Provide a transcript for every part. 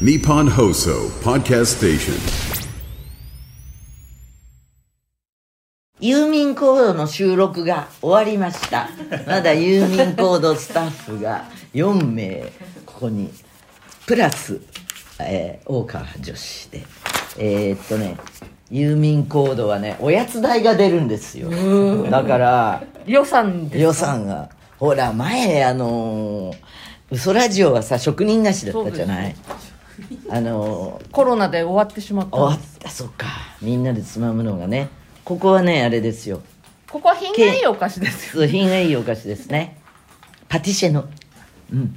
Nippon Hoso Podcast Station. 郵便コードの収録が終わりました。まだ郵便コードスタッフが4名ここにプラス、えー大川女子で。えーっとね郵便コードはねおやつ代が出るんですよ。だから予算ですか？予算が。ほら前あのー嘘ラジオはさ職人菓子だったじゃない？あのーコロナで終わってしまった終わった。そっか。みんなでつまむのがね。ここはねあれですよ。ここは品がいいお菓子ですよ。そう品がいいお菓子ですね。パティシエの。うん。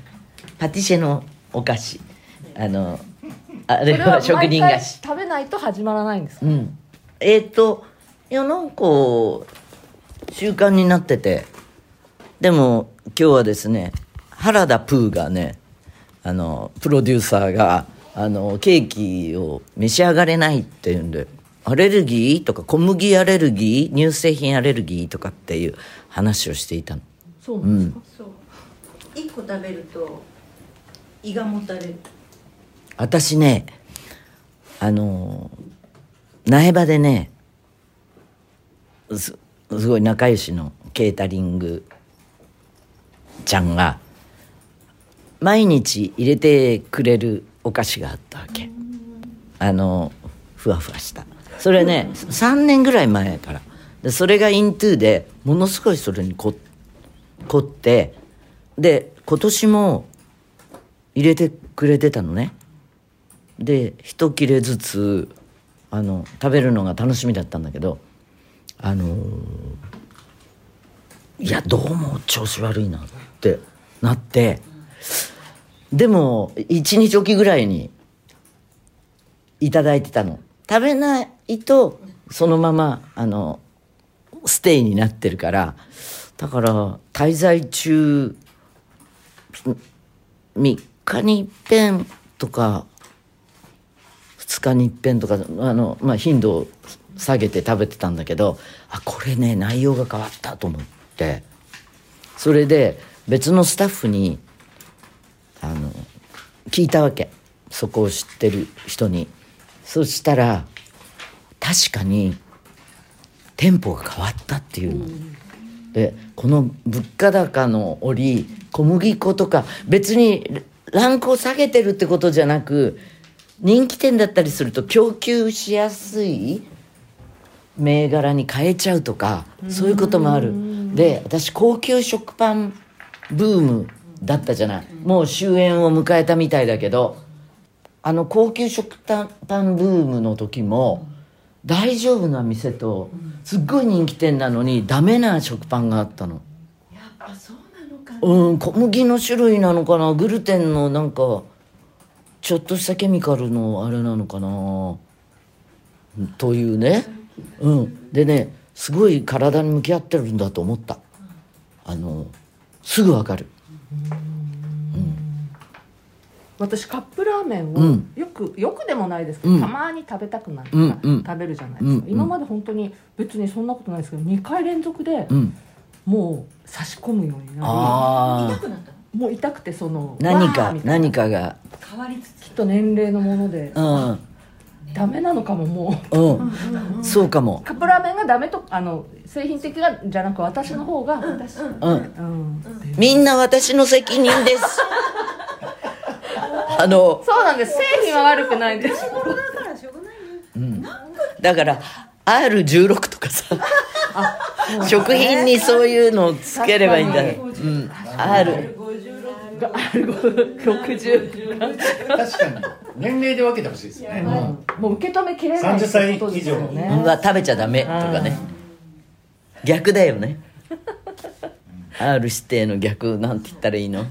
パティシエのお菓子。あのあれはは職人菓子。食べないと始まらないんですか？うん。えっ、といやなんか習慣になってて。でも今日はですね原田プーがねあのプロデューサーがあのケーキを召し上がれないっていうんでアレルギーとか小麦アレルギー乳製品アレルギーとかっていう話をしていたの。そうなんですか、そう。一個食べると胃がもたれる。私ねあの苗場でねすすごい仲良しのケータリングちゃんが毎日入れてくれるお菓子があったわけ。あのふわふわした。それね3年ぐらい前から。でそれがイントゥーでものすごいそれに凝ってで今年も入れてくれてたのね。で一切れずつあの食べるのが楽しみだったんだけどあのーいやどうも調子悪いなってなってでも一日おきぐらいにいただいてたの。食べないとそのままあのステイになってるからだから滞在中3日に一遍とか2日に一遍とかあの、まあ、頻度を下げて食べてたんだけどあこれね内容が変わったと思って。それで別のスタッフにあの聞いたわけ。そこを知ってる人に。そしたら確かに店舗が変わったっていうの。でこの物価高の折小麦粉とか別にランクを下げてるってことじゃなく人気店だったりすると供給しやすい銘柄に変えちゃうとかそういうこともある。で私高級食パンブームだったじゃない。もう終焉を迎えたみたいだけどあの高級食パンブームの時も大丈夫な店とすっごい人気店なのにダメな食パンがあったの。やっぱそうなのかうん小麦の種類なのかな。グルテンのなんかちょっとしたケミカルのあれなのかな。というね。うん。でねすごい体に向き合ってるんだと思った。あのすぐわかる私カップラーメンをうん。よく、よくでもないですけど、うん。たまに食べたくなったらうんうん。食べるじゃないですか、うん今まで本当に別にそんなことないですけど2回連続でうん。もう差し込むようになああ痛くなったもう痛くてその何か何かが。変わりつつ。きっと年齢のもので。うん。ダメなのかももう。うん。そうかも。カップラーメンがダメとあの製品的がじゃなく私の方が私、うん。うん。みんな私の責任です。あのそうなんです。製品は悪くないんです。だからしょうがないね。だから R16 とかさ食品にそういうのをつければいいんだね、うん、R が60確かに。年齢で分けてほしいですよね、もう受け止めきれない30歳ってことですよねうわ食べちゃダメ。とかね。逆だよね。R 指定の逆なんて言ったらいいの？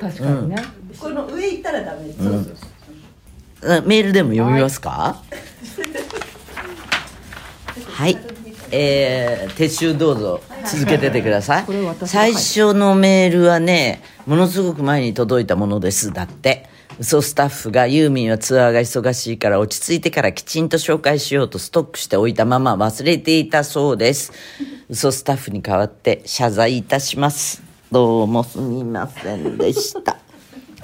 確かにね、この上行ったらダメです、あメールでも読みますか？はいえー、撤収どうぞ続けててください。最初のメールはねものすごく前に届いたものです。だって。嘘スタッフがユーミンはツアーが忙しいから落ち着いてからきちんと紹介しようとストックしておいたまま忘れていたそうです。嘘スタッフに代わって謝罪いたします。どうもすみませんでした。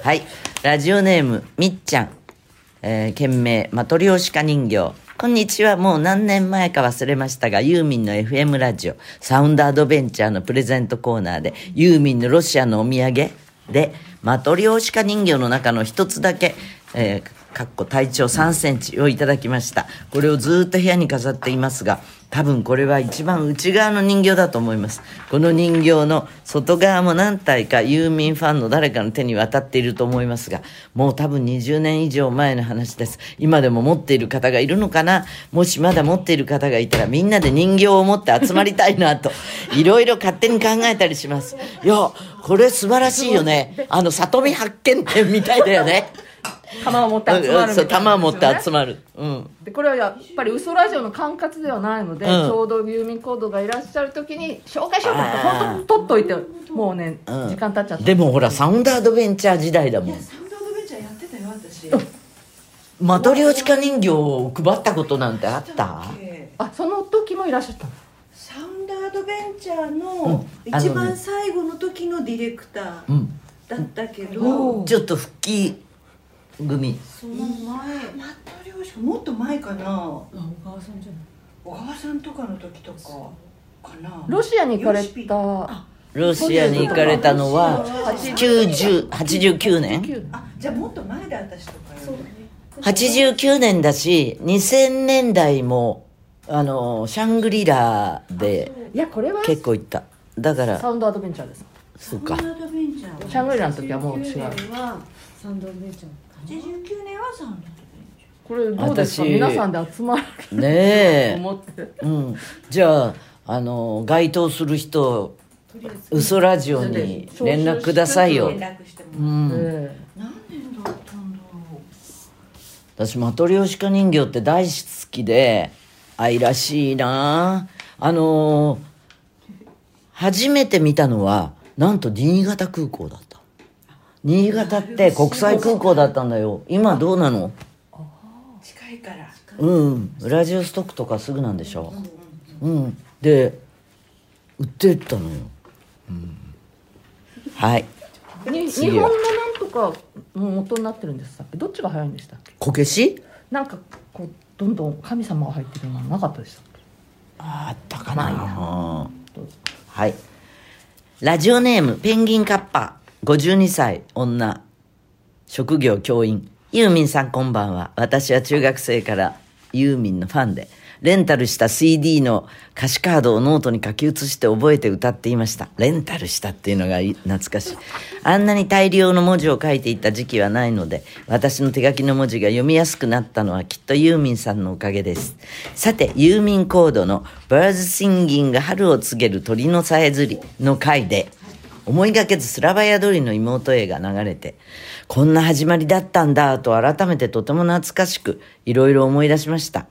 はい。ラジオネームみっちゃん。えー件名、マトリョーシカ人形。こんにちは。もう何年前か忘れましたが、ユーミンの FM ラジオ、サウンドアドベンチャーのプレゼントコーナーで、ユーミンのロシアのお土産で、マトリョーシカ人形の中の一つだけ、えーかっこ体長3センチをいただきました。これをずっと部屋に飾っていますが、多分これは一番内側の人形だと思います。この人形の外側も何体かユーミンファンの誰かの手に渡っていると思いますが、もう多分20年以上前の話です。今でも持っている方がいるのかな？もしまだ持っている方がいたらみんなで人形を持って集まりたいなと、いろいろ勝手に考えたりします。いや、これ素晴らしいよね。あの、里見発見展みたいだよね。玉を持って集まるみたいな、うんそう玉を持って集まる。うん。でこれはやっぱり嘘ラジオの管轄ではないので、うん。ちょうどユーミンコードがいらっしゃる時に紹介しようって本当に取っといてもうね、うん。時間経っちゃった。でもほら、サウンドアドベンチャー時代だもん。サウンドアドベンチャーやってたよ私。マトリョーチカ人形を配ったことなんてあった？えあその時もいらっしゃったの。サウンドアドベンチャーうん。の一番最後の時のディレクターうん。だったけど、おちょっと復帰組。その前マットリョーシカもっと前かな。小川さんじゃない。小川さんとかの時とかかな。ロシアに行かれた。ロシアに行かれたのは、90、89年。9あじゃあもっと前で私とかよね ?89 年だし、2000年代も、あの、シャングリラでいやこれは結構行った。だから、サウンドアドベンチャーですそうか。サウ。ンドアドベンチャーシャングリラの時はもう違う89年はサウンドアドベンチャー89年はサウンドアドベンチこれどうですか私皆さんで集まるねえ。思ってうん。じゃあ、あの、該当する人、嘘ラジオに連絡くださいよャー。連絡してうもん。え何年だったんだろ私マトリョーシカ人形って大好きで愛らしいなあのー初めて見たのはなんと新潟空港だった。新潟って国際空港だったんだよ。今どうなの？う近いから。うんウラジオストックとかすぐなんでしょ。うんで売ってたのよ、うん、はい。日本のなんとかも元になってるんですさどっちが早いんでしたっけ？こけし？なんかこうどんどん神様が入ってるのなかったでしたっけ？あったかな、まあいいやうん。どうぞ。はい。ラジオネーム、ペンギンカッパー、52歳、女、職業教員。ユーミンさんこんばんは。私は中学生からユーミンのファンで、レンタルした CD の歌詞カードをノートに書き写して覚えて歌っていました。レンタルしたっていうのが懐かしい。あんなに大量の文字を書いていた時期はないので、私の手書きの文字が読みやすくなったのはきっとユーミンさんのおかげです。さて、ユーミンコードの Birds Singing 春を告げる鳥のさえずりの回で、思いがけずスラバヤドリの妹絵が流れて、こんな始まりだったんだと改めてとても懐かしく、いろいろ思い出しました。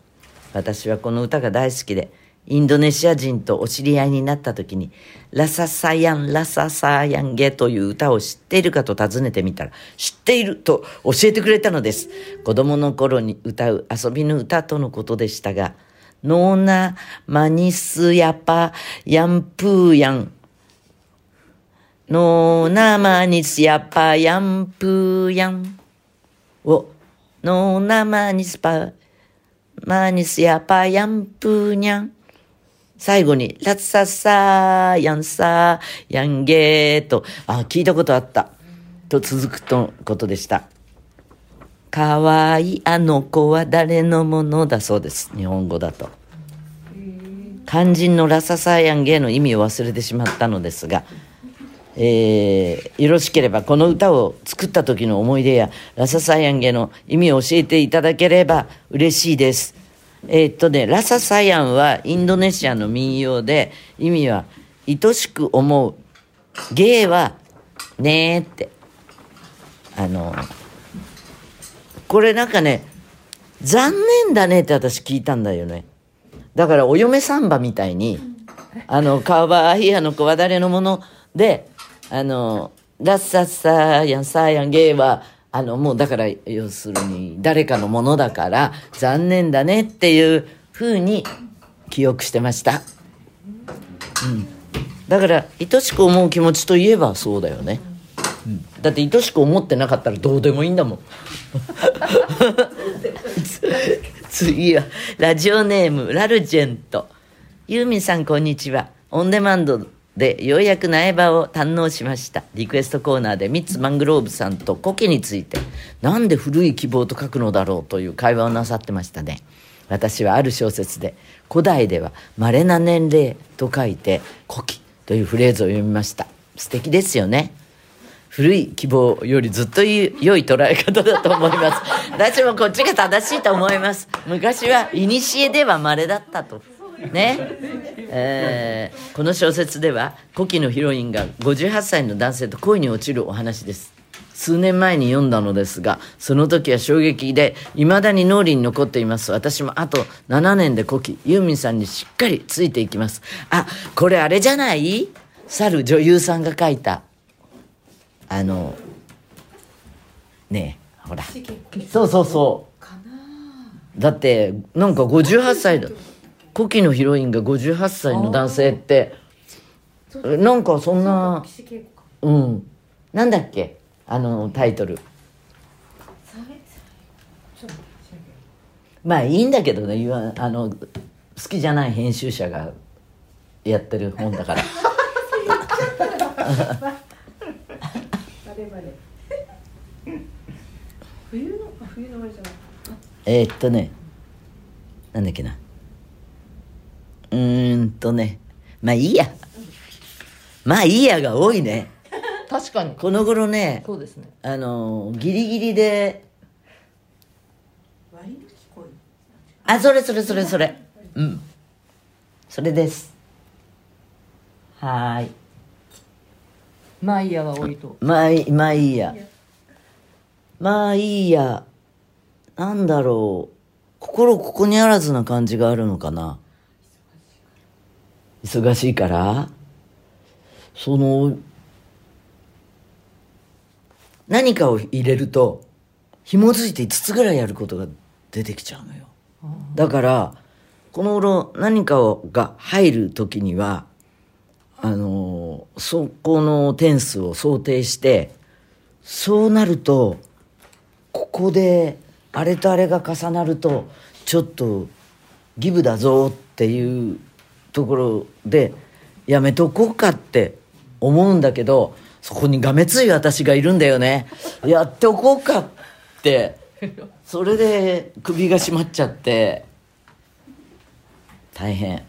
私はこの歌が大好きで、インドネシア人とお知り合いになった時に、ラササヤン、ラササヤンゲという歌を知っているかと尋ねてみたら、知っていると教えてくれたのです。子供の頃に歌う遊びの歌とのことでしたが、ノーナマニスヤパヤンプーヤン。ノーナマニスヤパヤンプーヤン。を、ノーナマニスパマニスヤパヤンプーニャン。最後に、ラッサッサーヤンサーヤンゲーと、あ、聞いたことあった。と続くとことでした。かわいいあの子は誰のものだそうです。日本語だと。肝心のラササーヤンゲーの意味を忘れてしまったのですが、えーよろしければこの歌を作った時の思い出やラササヤンゲの意味を教えていただければ嬉しいです。えーっとね、ラササヤンはインドネシアの民謡で意味は愛しく思う。ゲーはねーって。あの、これなんかね、残念だねって私聞いたんだよね。だからお嫁サンバみたいに、あの、かわいいあの子は誰のもので、あの、ラッサッサーヤンサーヤンゲーは、あの、もうだから、要するに、誰かのものだから、残念だねっていう風に記憶してました。うん。だから、愛しく思う気持ちといえばそうだよね。だって愛しく思ってなかったらどうでもいいんだもん 次はラジオネームラルジェントユーミンさんこんにちはオンデマンドでようやく苗場を堪能しました。リクエストコーナーでミッツ・マングローブさんとコケについてなんで古い希望と書くのだろうという会話をなさってましたね。私はある小説で古代では稀な年齢と書いて古希というフレーズを読みました。素敵ですよね。古い希望よりずっと良い捉え方だと思います。私もこっちが正しいと思います。昔は古では稀だったとね。えーこの小説では古希のヒロインが58歳の男性と恋に落ちるお話です。数年前に読んだのですがその時は衝撃で未だに脳裏に残っています。私もあと7年で古希ユーミンさんにしっかりついていきます。あこれあれじゃない？去る女優さんが書いた。あのねえほら。そうそうそう。だってなんか58歳だ古希のヒロインが58歳の男性ってなんかそんなうん。なんだっけ？あのタイトル。まあいいんだけどねあの好きじゃない編集者がやってる本だから。冬のあ冬のあれじゃない。えーっとねなんだっけなうーんとね。まあいいや。まあいいやが多いね。確かに。この頃ねそうですね。あのギリギリで。割り抜き恋あそれそれそれそれ。うん。それです。はーい。まあいいやが多いと。まあいいまあいいや。まあいいや。なんだろう。心ここにあらずな感じがあるのかな忙しいからその何かを入れると紐づいて5つぐらいやることが出てきちゃうのよ。だからこの頃何かをが入る時にはあのそこの点数を想定してそうなるとここであれとあれが重なるとちょっとギブだぞっていうところでやめとこうかって思うんだけどそこにがめつい私がいるんだよね。やっておこうかって。それで首が締まっちゃって。大変。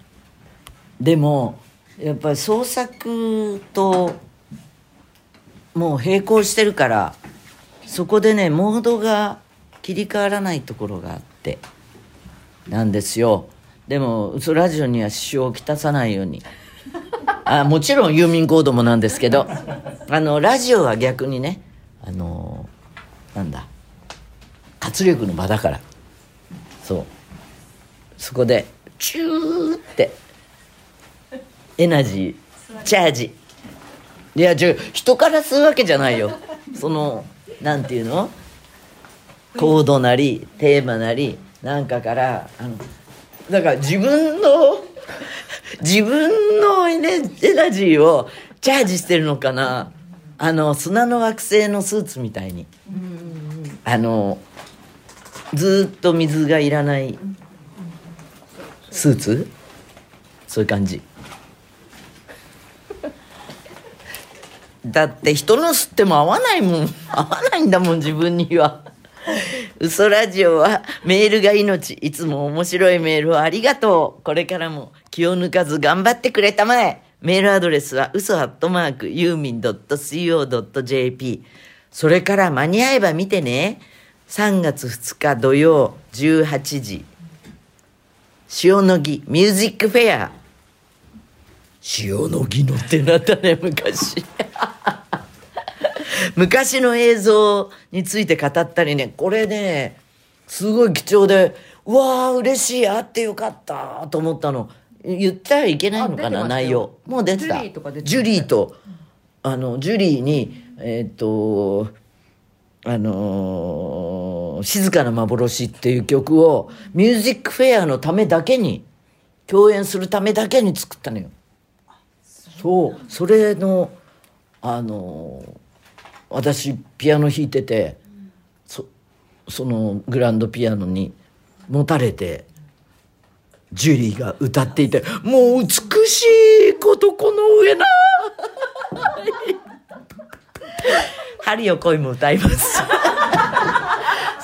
でもやっぱり創作ともう並行してるからそこでねモードが切り替わらないところがあってなんですよ。でもラジオには支障をきたさないように。あもちろん郵便コードもなんですけどあのラジオは逆にねあのなんだ活力の場だから。そう。そこでチューってエナジーチャージ。いや違う人から吸うわけじゃないよ。そのなんていうの？コードなりテーマなりなんかからあのだから自分の自分のエネエナジーをチャージしてるのかな。あの砂の惑星のスーツみたいに。あのずっと水がいらないスーツ？そういう感じ。だって人の吸っても合わないもん。合わないんだもん自分には。嘘ラジオはメールが命いつも面白いメールをありがとう。これからも気を抜かず頑張ってくれたまえ。メールアドレスは嘘アットマークユーミン .co.jp それから間に合えば見てね。3月2日土曜18時。塩野義ミュージックフェア。塩野義のってなったね昔。昔の映像について語ったりねこれねすごい貴重でうわー嬉しいあってよかったと思ったの。言ったらいけないのかな内容。もう出てた。ジュリーとか出てましたジュリーとあのジュリーにえっ、とあのー静かな幻」っていう曲をミュージックフェアのためだけに共演するためだけに作ったのよ。そう。それのあのー私ピアノ弾いててそそのグランドピアノに持たれてジュリーが歌っていてもう美しいことこの上な春よ恋も歌います。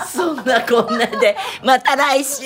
そんなこんなでまた来週。